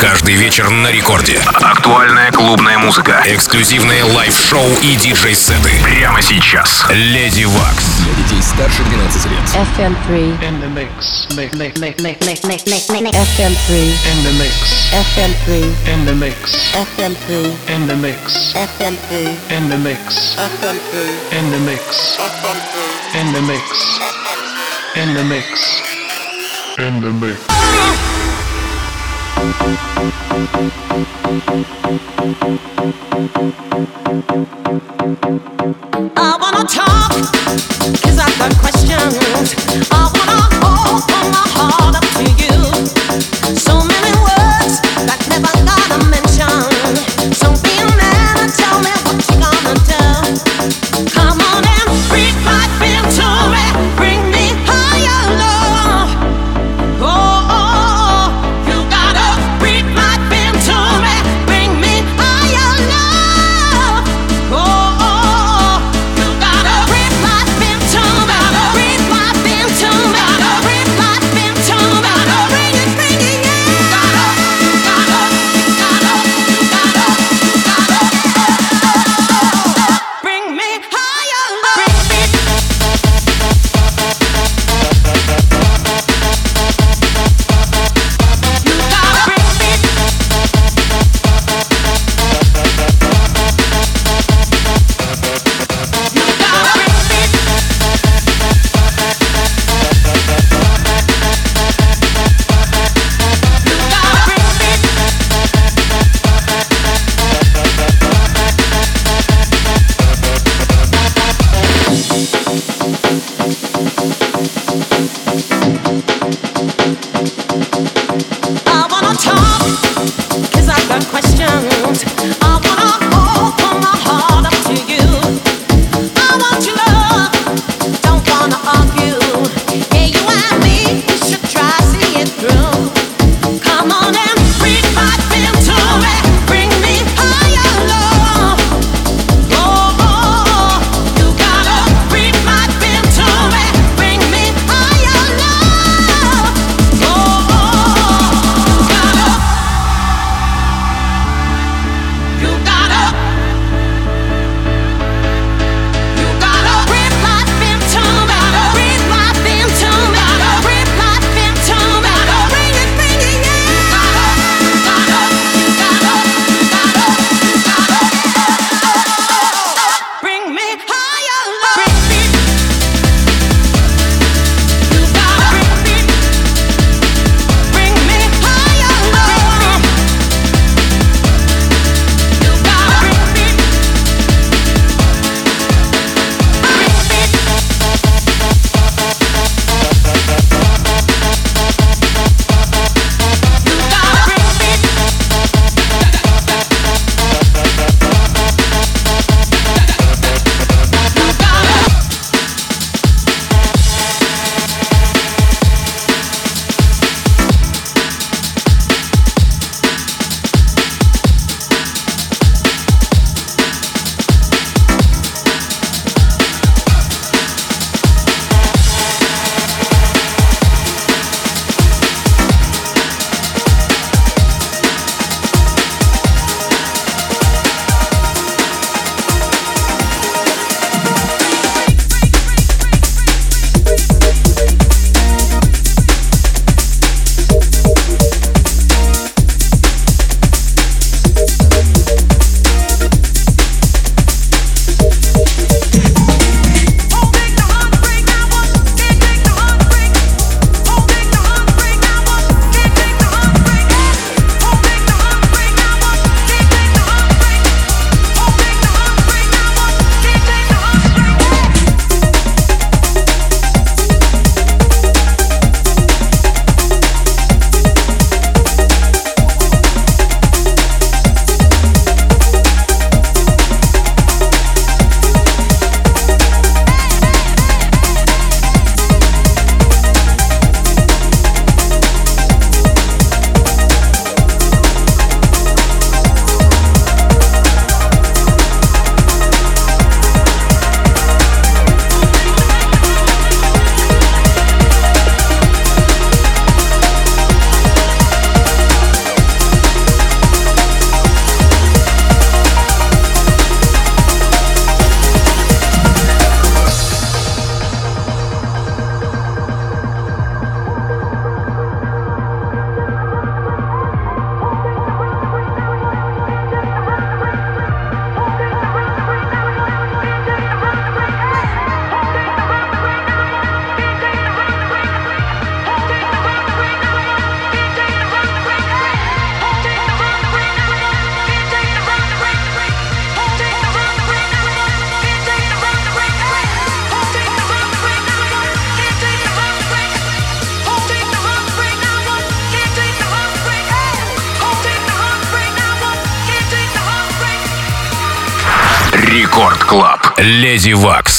Каждый вечер на рекорде. Актуальная клубная музыка. Эксклюзивные лайв-шоу и диджей-сеты. Прямо сейчас. Леди Вакс. Для детей старше 12 лет. FM3. In the mix. FM3. In the mix. FM3. In the mix. FM3. In the mix. FM3. In the mix. FM3. In the mix. FM3. In the mix. In the mix. In the mix. In the mix. I wanna talk, 'cause I've got questions. I wanna open my Рекорд Клаб. Леди Вакс.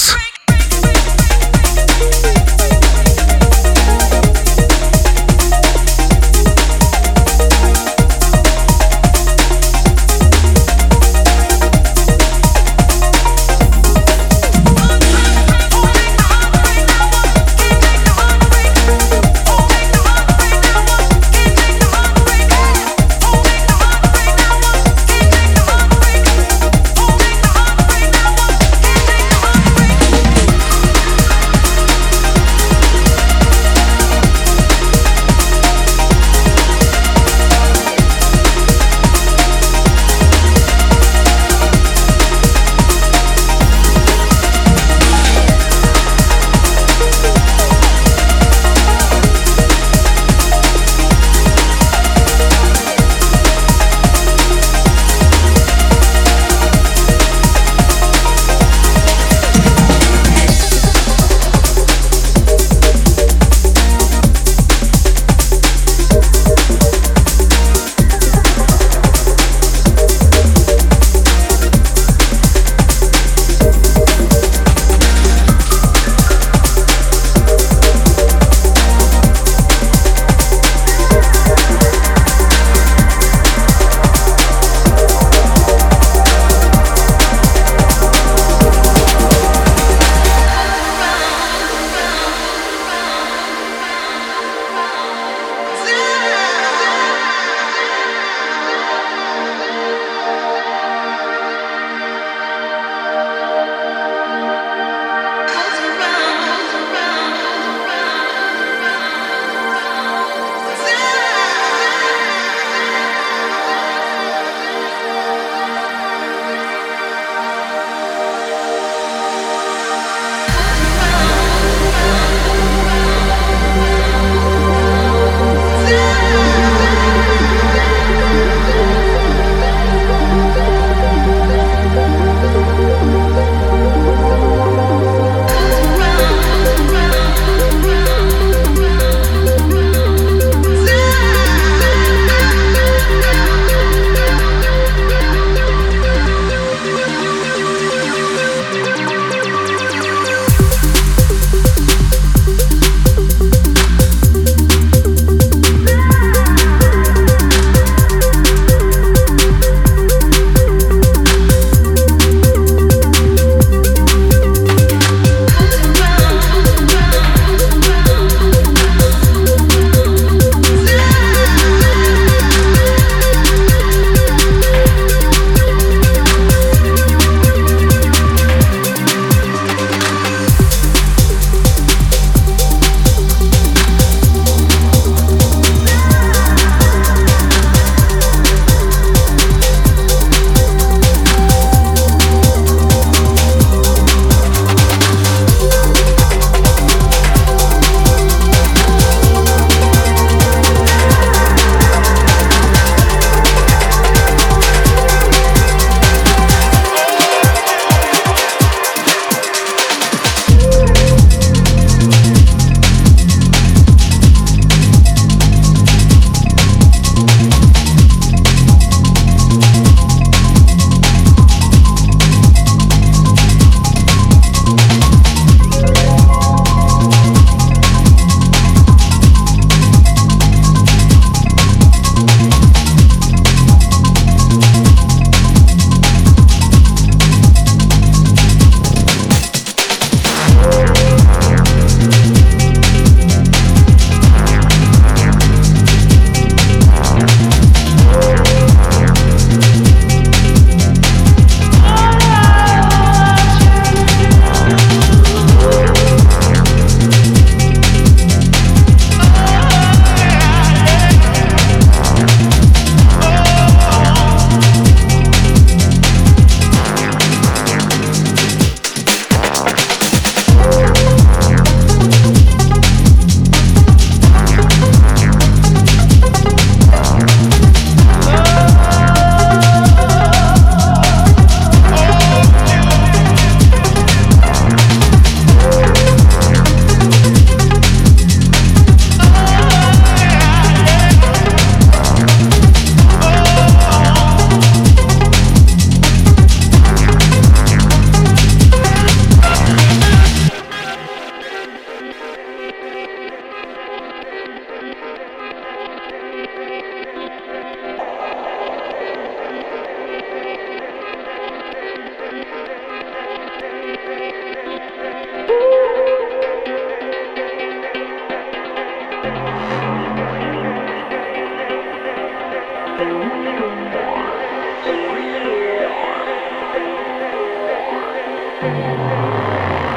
Amen.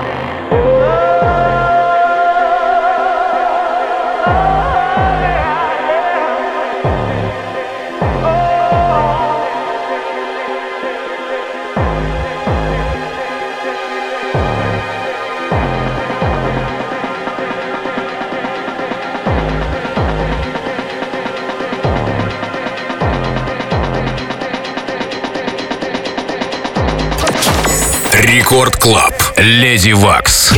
Рекорд Клаб. Леди Вакс.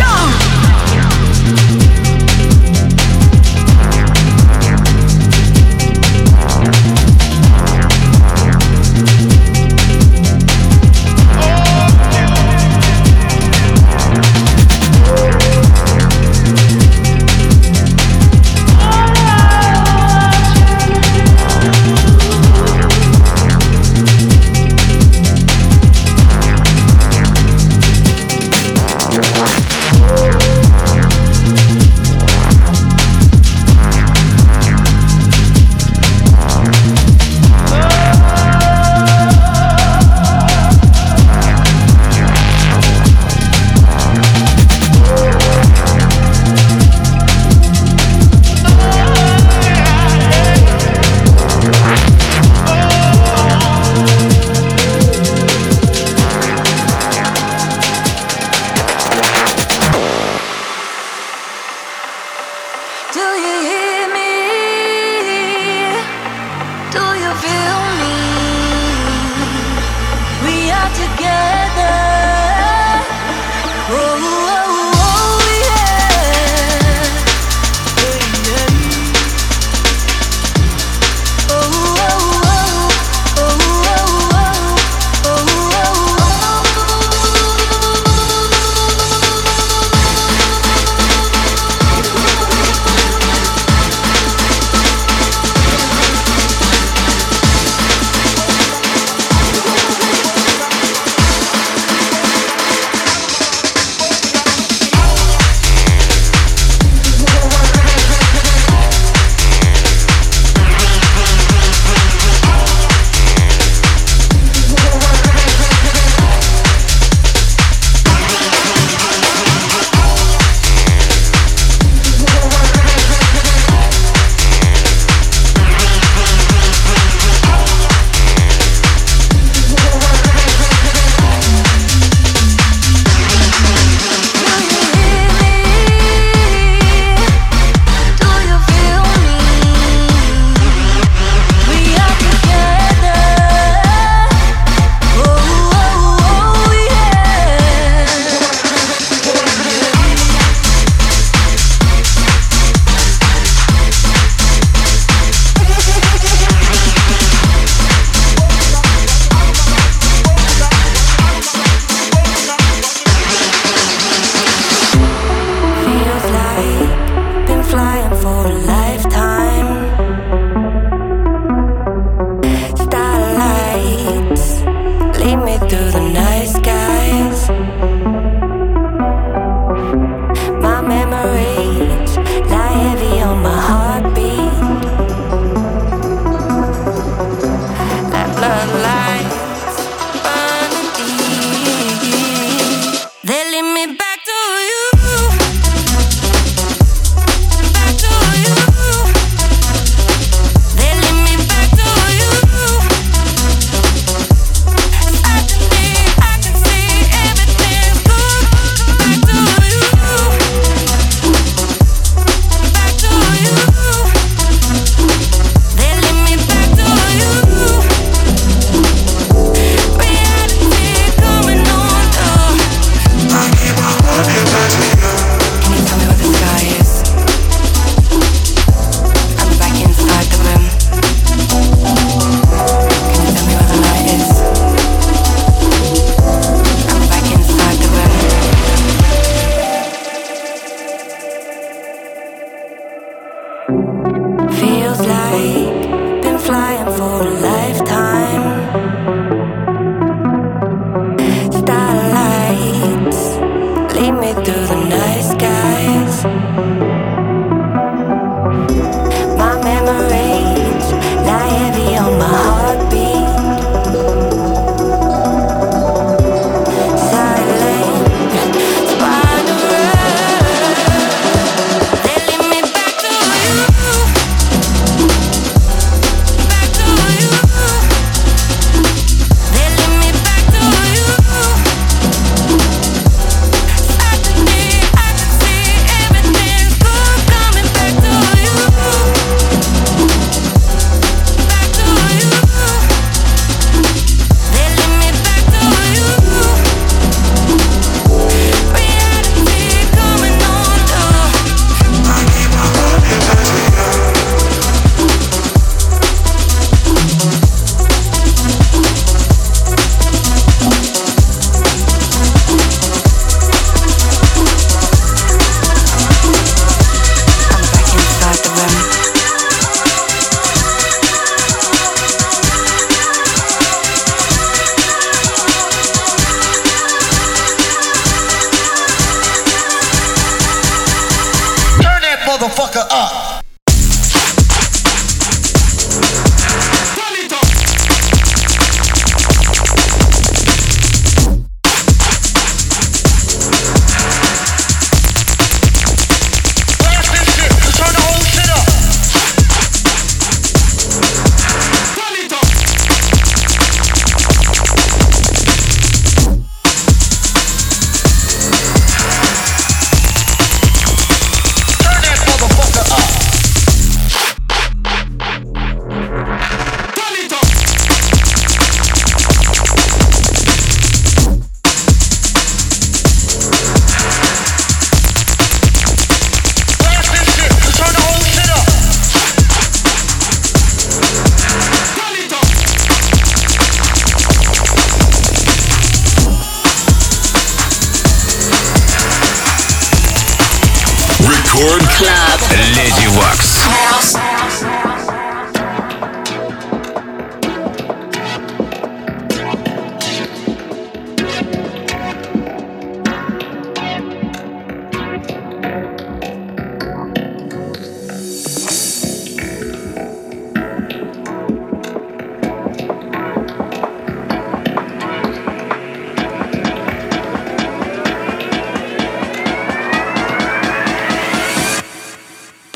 They lead me back to you.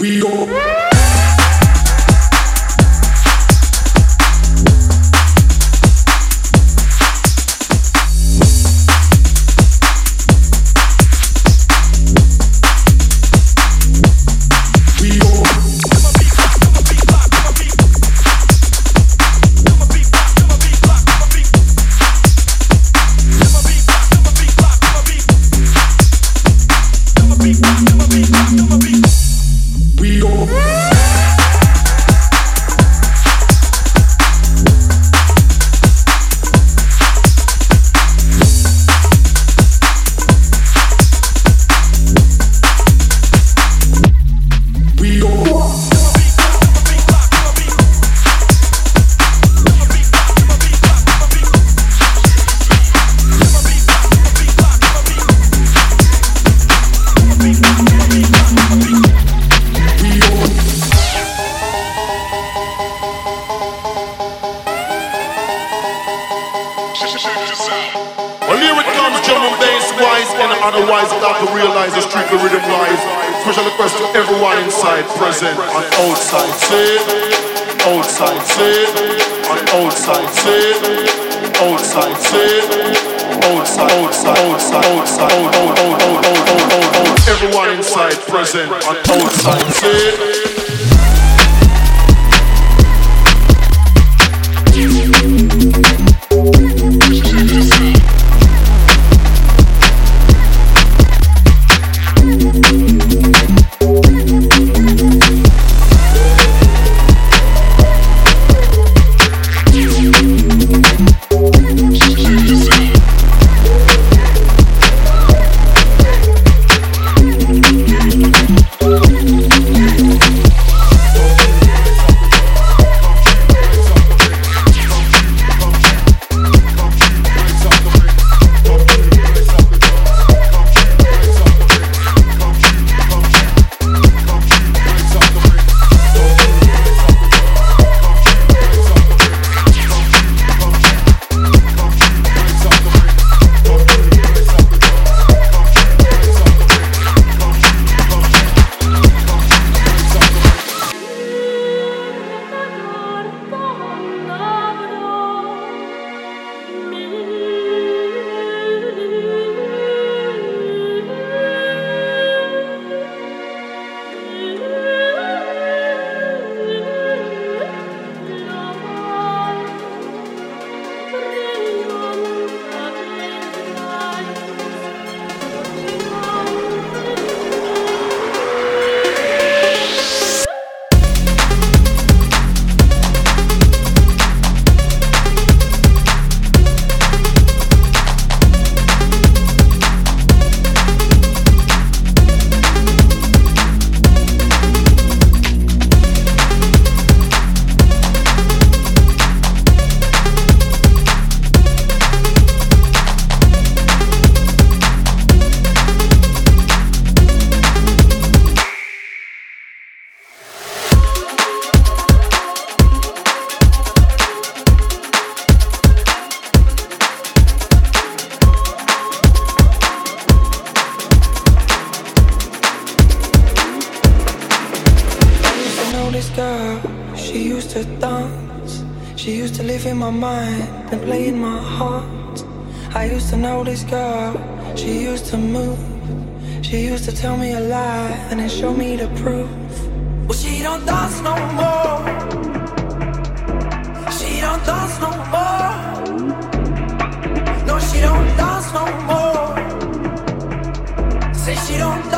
We go. To dance. She used to live in my mind and play in my heart. I used to know this girl, she used to move. She used to tell me a lie and then show me the proof. Well, she don't dance no more. She don't dance no more. No, she don't dance no more. Say she don't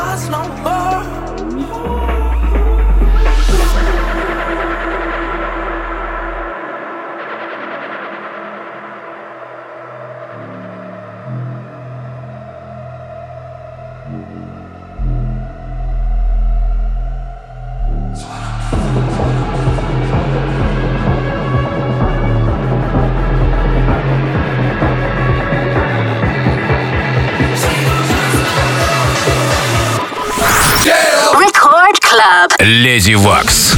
Леди Вакс.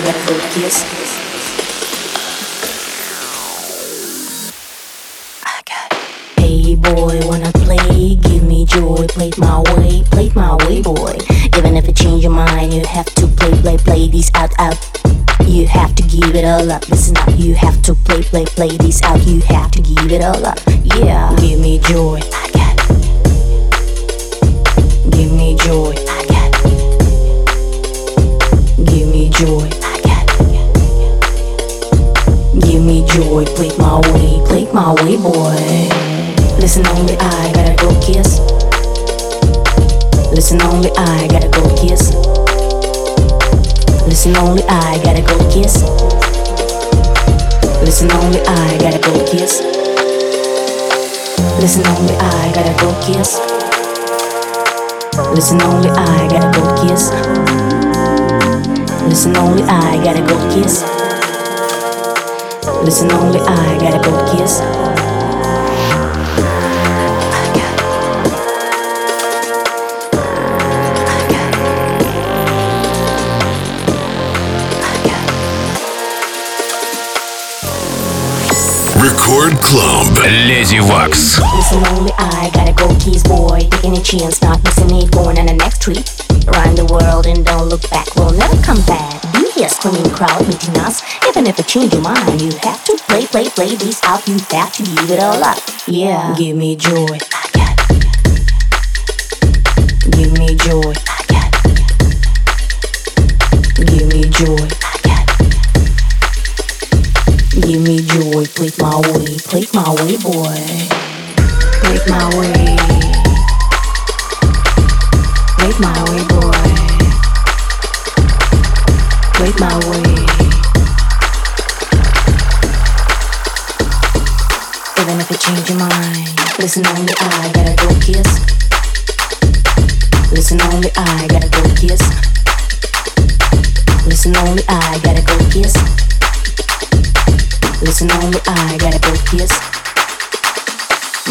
Hey boy, wanna play? Give me joy, play my way, play my way, boy. Even if you change your mind, you have to play, play, play these out, out. You have to give it all up. Listen up, you have to play, play, play these out. You have to give it all up. Yeah, give me joy. I got. Give me joy. I got. Give me joy. Joy. Play my way, play my way, boy. Listen only I gotta go kiss. Listen only I gotta go kiss. Listen only I gotta go kiss. Listen only I gotta go kiss. Listen only I gotta go kiss. Listen only I gotta go kiss. Listen only I gotta go kiss Listen only I gotta go kiss. Record Club. Леди Вакс. Listen only I gotta go keys boy Taking a chance not missing it Going on the next trip Around the world and don't look back We'll never come back Be here screaming crowd meeting us Even if you change your mind You have to play, play, play this out You have to give it all up Yeah Give me joy. Give me joy. Give me joy. Give me joy, it my way, it my way, boy. It my way.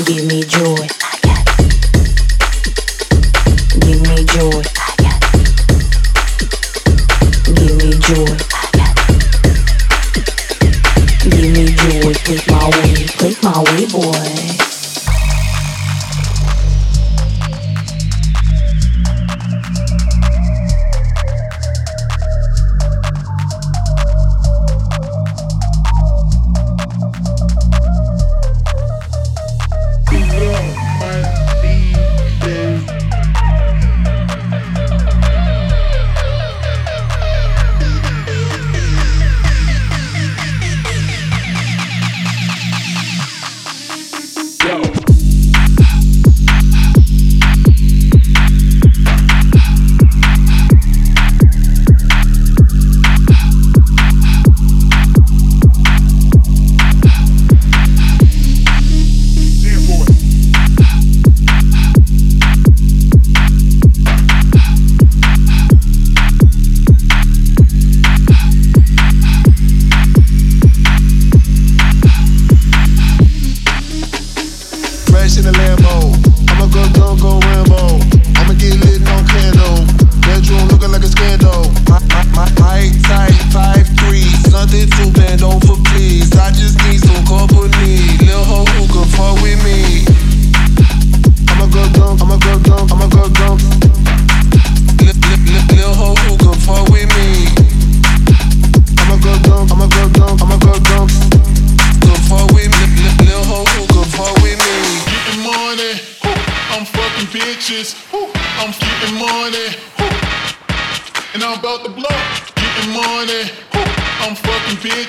You me.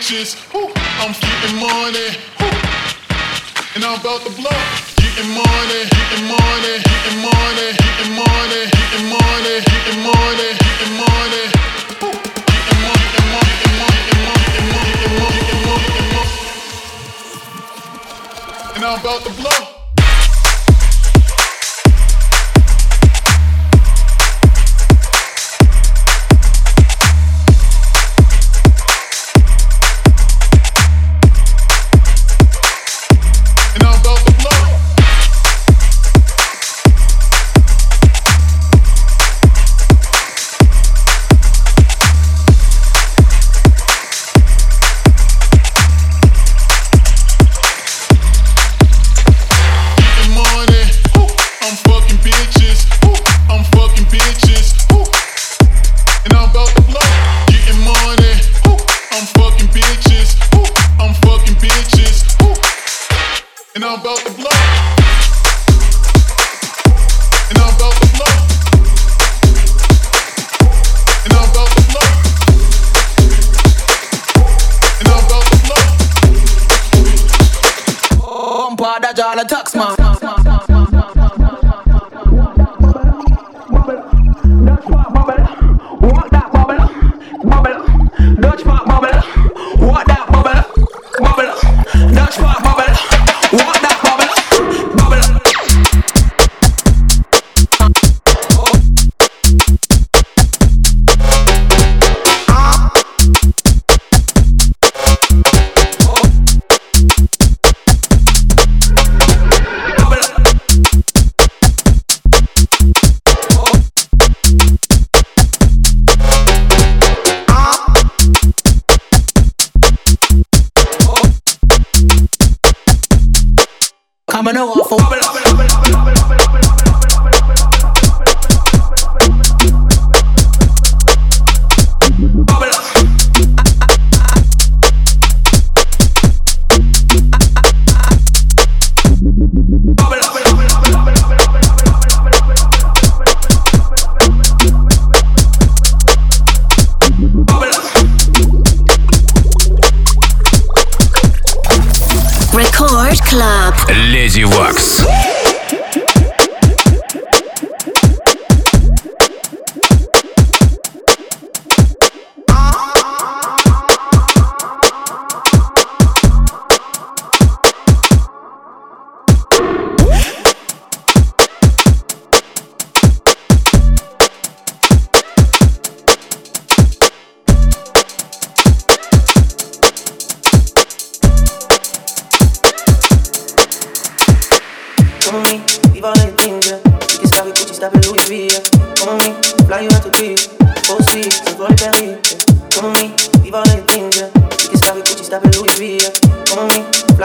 Bitches, whoo, I'm getting money, whoo, and I'm about to blow. Getting money, getting money, getting money, getting money, getting money, getting money, getting money. whoo, getting money, getting money,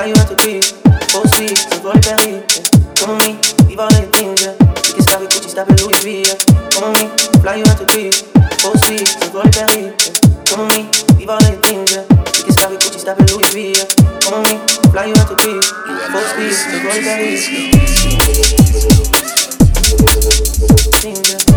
Why you have to grieve? oh sweet, so. Yeah. Come on me, leave all your things. Yeah. You can stop it, Gucci, stop it, Louis V. Yeah. Come on me, fly you out to grieve. oh sweet, so. Yeah. Come on me, leave all your things. Yeah. You can stop it, Gucci, stop it, Louis V. Yeah. Come on me, fly you out to grieve. oh sweet, so. Yeah.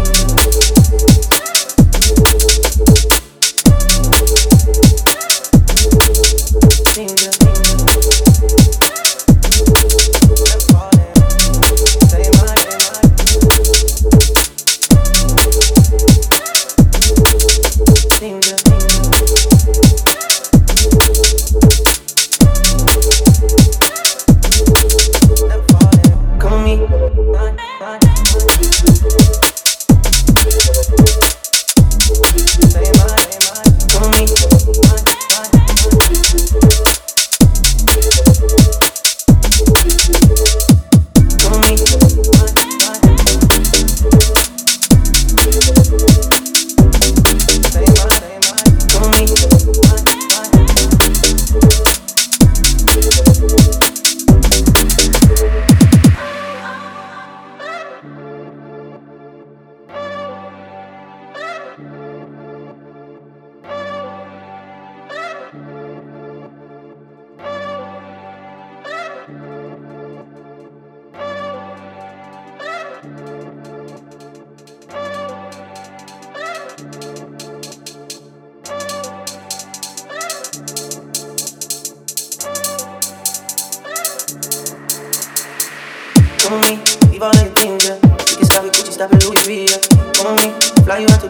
on me. Leave all of your things, yeah. You can stop it, Gucci, stop it, Louis V, yeah. On me, fly you out to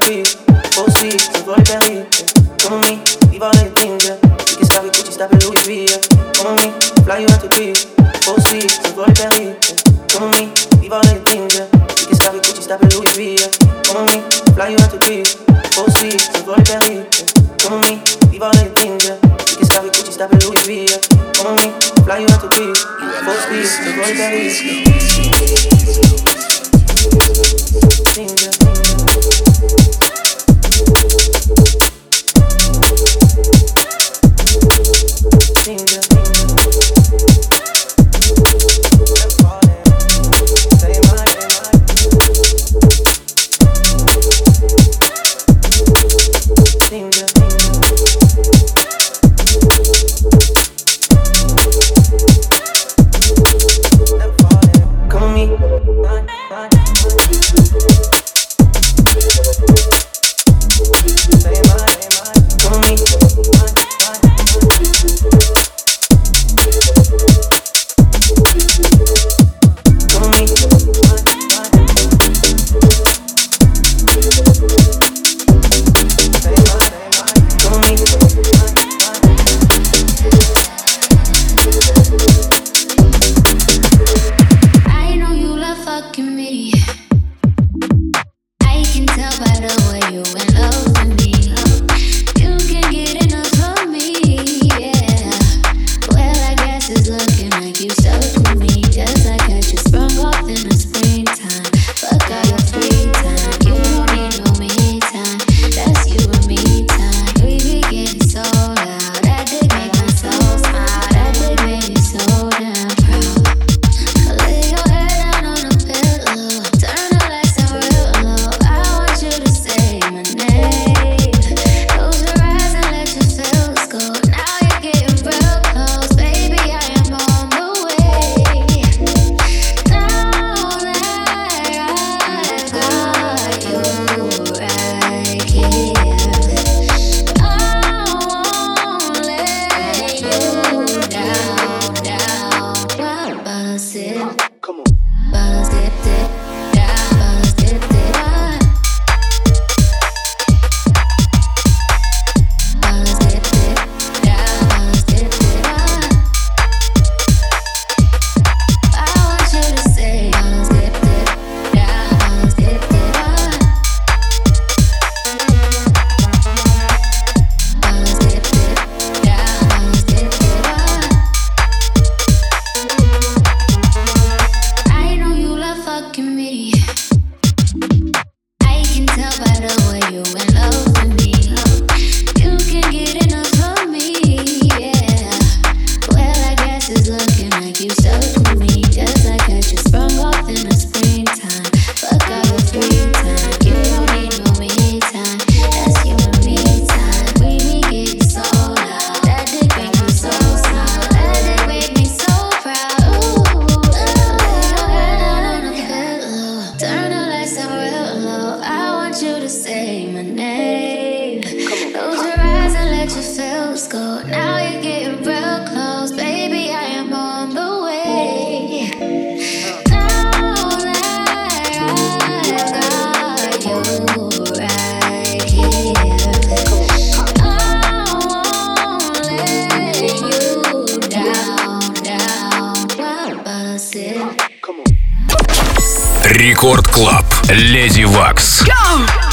Рекорд Клаб. Леди Вакс. Go!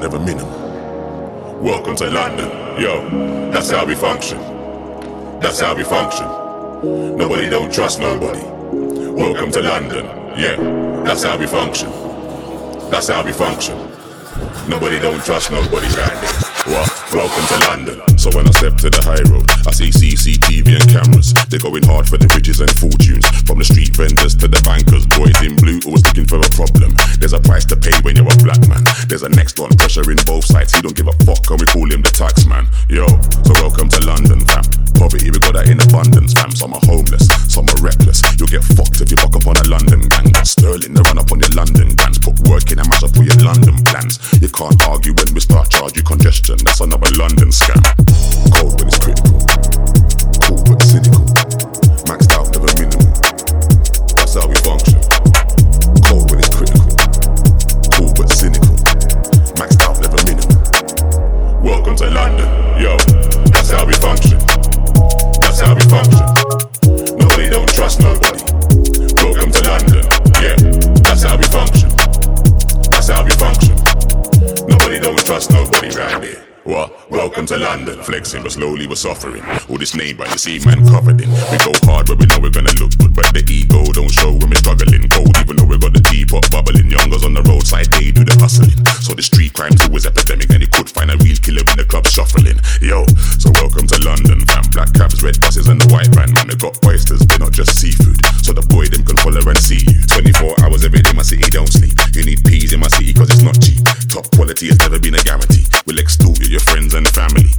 Never minimal. Welcome to London. Yo, that's how we function. That's how we function. Nobody don't trust nobody. Welcome to London. Yeah, that's how we function. That's how we function. Nobody don't trust nobody What? Welcome to London. So when I step to the high road, I see CCTV and cameras. They're going hard for the riches and fortunes. From the street vendors to the bankers, boys in blue always looking for a problem. There's a price to pay when you're a black man. There's a next one pressure in both sides. He don't give a fuck, and we call him the tax man. Yo, so welcome to London, fam. Poverty, we got that in abundance, fam. Some are homeless, some are reckless. You'll get fucked if you buck up on a London gang. Got sterling, they run up on your London grands. Put work in and mash all your London plans. You can't argue when we start charging congestion. That's another London scam. Cold when it's critical. Cool but cynical. Maxed out, never minimal. That's how we function. Flexing, but slowly we're suffering. All this name by the same man covered in. We go hard, but we know we're gonna look good. But the ego don't show when we're struggling. Cold, even though we got the teapot bubbling. Youngers on the roadside, they do the hustling. So the street crime's always epidemic, and you could find a real killer when the club's shuffling. Yo, so welcome to London, fam. Black cabs, red buses, and the white van. Man, they got oysters, they're not just seafood. So the boy them can follow and see you. 24 hours every day, my city don't sleep. You need peas in my city, cause it's not cheap. Top quality has never been a guarantee. We'll extort you, your friends and family.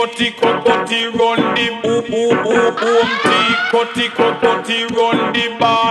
Cutty, cutty, run the ooh ooh ooh. Home tea, cutty, cutty, run the band.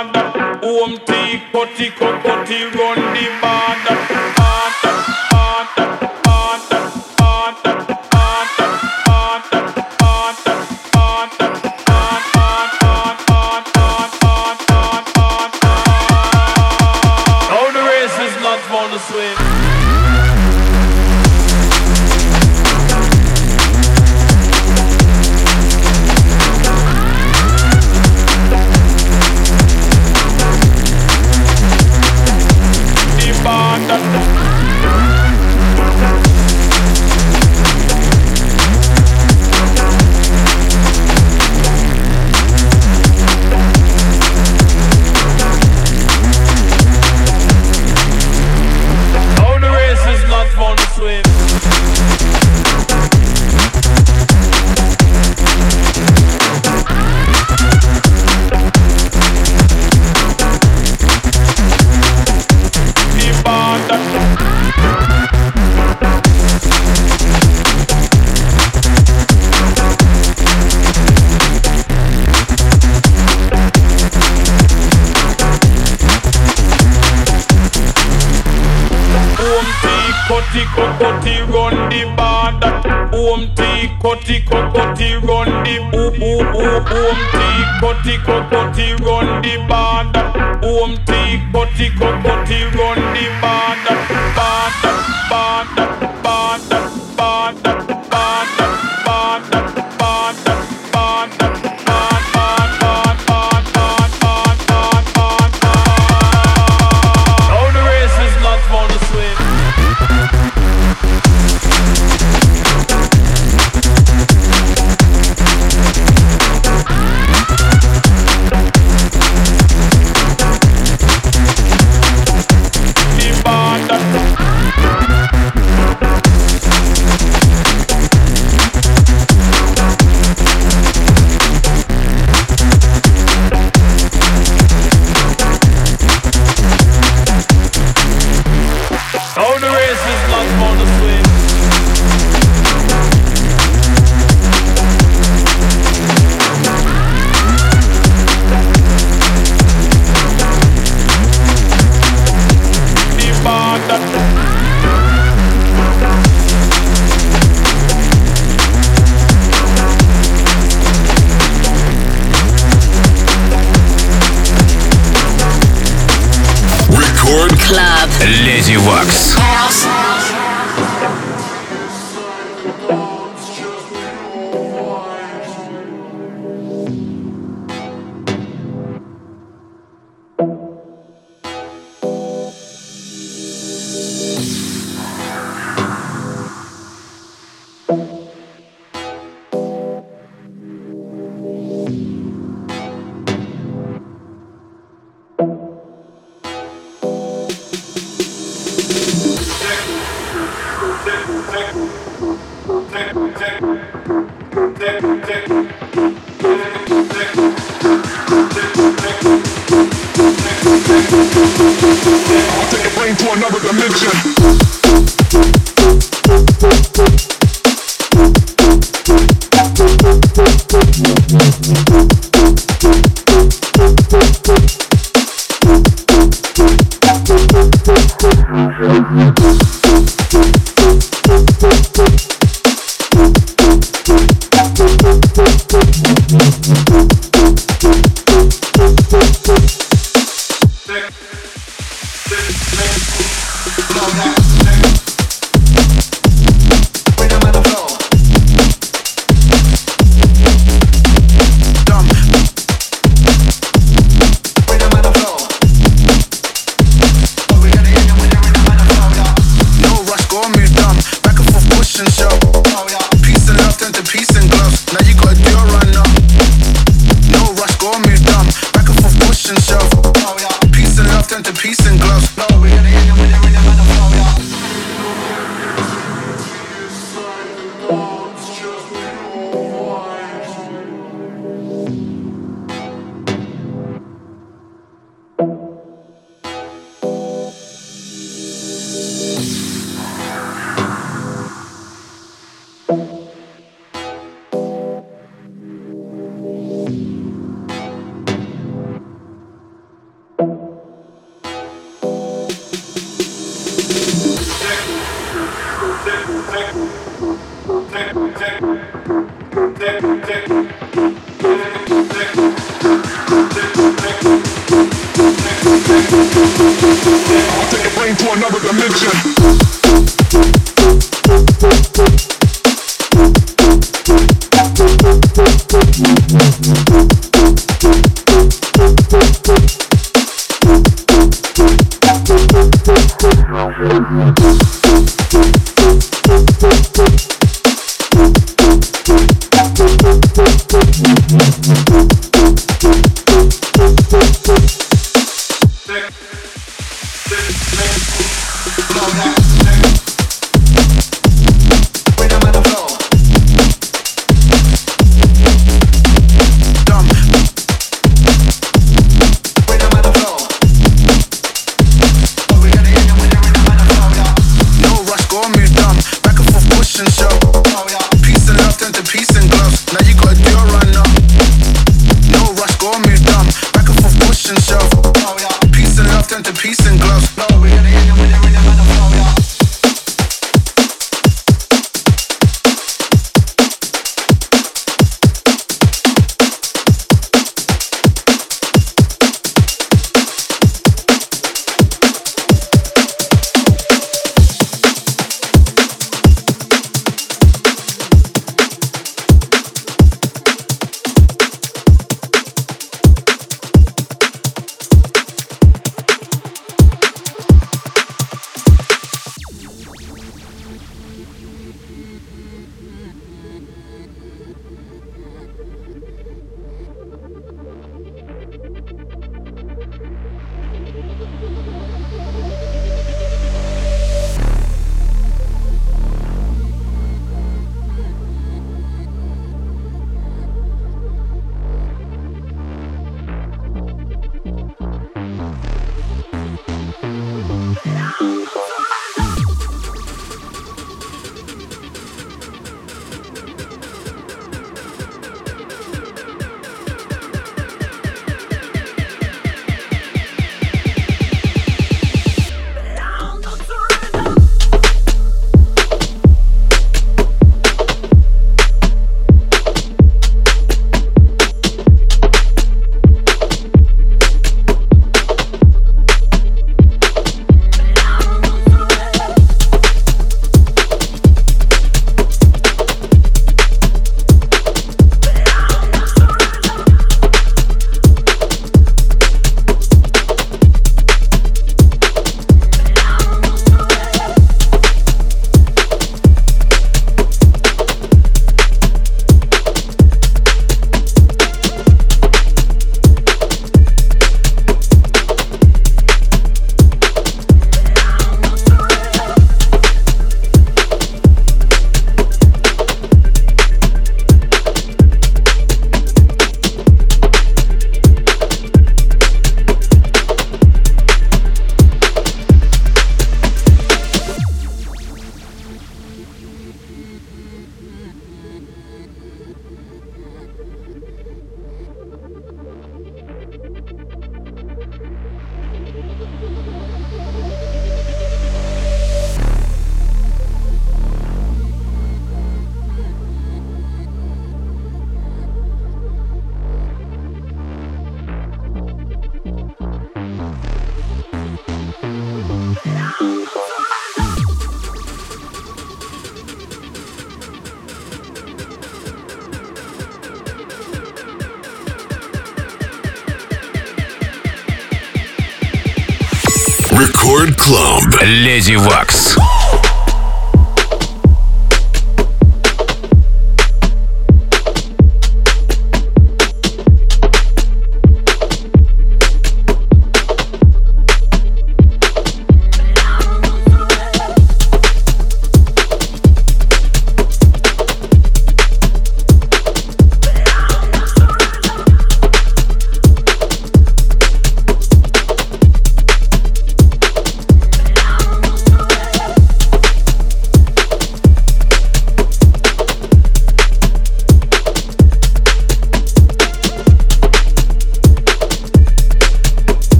Леди Вак.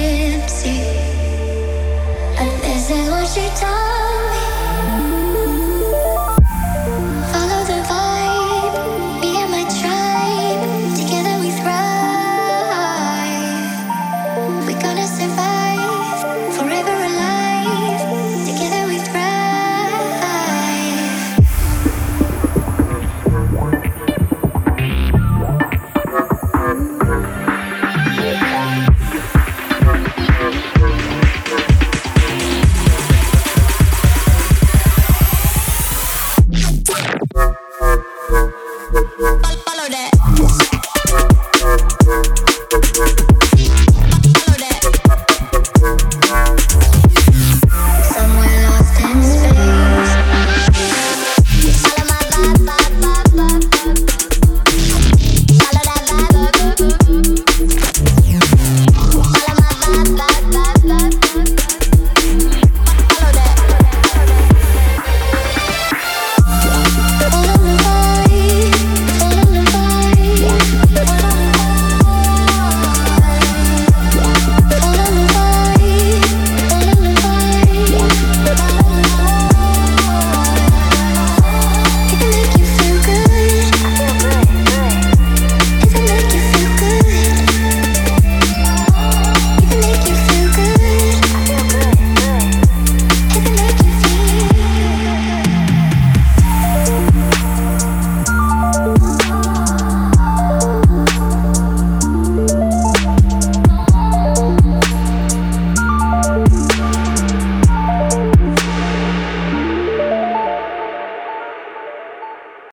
Gypsy. And this is what she told